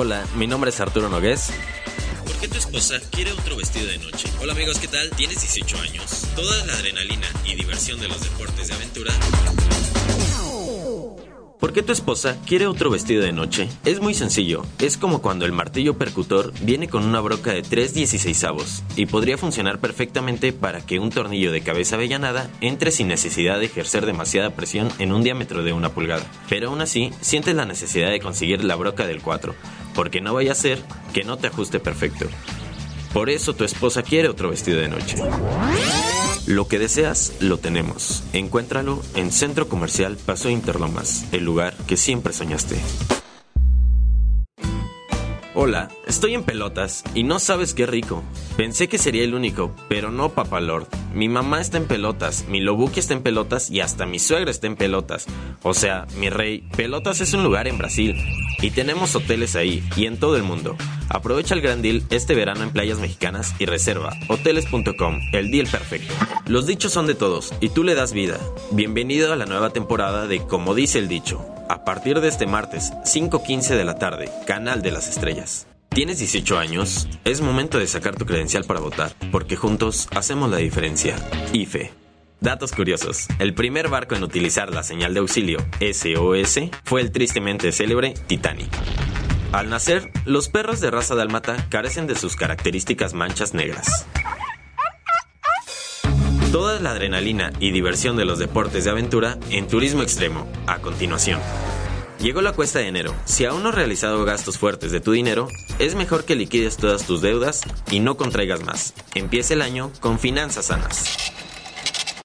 Hola, mi nombre es Arturo Nogués. ¿Por qué tu esposa quiere otro vestido de noche? Hola amigos, ¿qué tal? ¿Tienes 18 años? Toda la adrenalina y diversión de los deportes de aventura ¿Por qué tu esposa quiere otro vestido de noche? Es muy sencillo. Es como cuando el martillo percutor viene con una broca de 3 16avos y podría funcionar perfectamente para que un tornillo de cabeza avellanada entre sin necesidad de ejercer demasiada presión en un diámetro de una pulgada. Pero aún así, sientes la necesidad de conseguir la broca del 4, porque no vaya a ser que no te ajuste perfecto. Por eso tu esposa quiere otro vestido de noche. Lo que deseas, lo tenemos. Encuéntralo en Centro Comercial Paso Interlomas, el lugar que siempre soñaste. Hola, estoy en pelotas y no sabes qué rico. Pensé que sería el único, pero no, papá Lord. Mi mamá está en pelotas, mi lobuki está en pelotas y hasta mi suegra está en pelotas. O sea, mi rey, Pelotas es un lugar en Brasil y tenemos hoteles ahí y en todo el mundo. Aprovecha el gran deal este verano en playas mexicanas y reserva hoteles.com, el deal perfecto. Los dichos son de todos y tú le das vida. Bienvenido a la nueva temporada de Como dice el dicho a partir de este martes, 5.15 de la tarde, Canal de las Estrellas. ¿Tienes 18 años? Es momento de sacar tu credencial para votar, porque juntos hacemos la diferencia. IFE. Datos curiosos. El primer barco en utilizar la señal de auxilio SOS fue el tristemente célebre Titanic. Al nacer, los perros de raza dálmata carecen de sus características manchas negras. Toda la adrenalina y diversión de los deportes de aventura en turismo extremo, a continuación. Llegó la cuesta de enero. Si aún no has realizado gastos fuertes de tu dinero, es mejor que liquides todas tus deudas y no contraigas más. Empieza el año con finanzas sanas.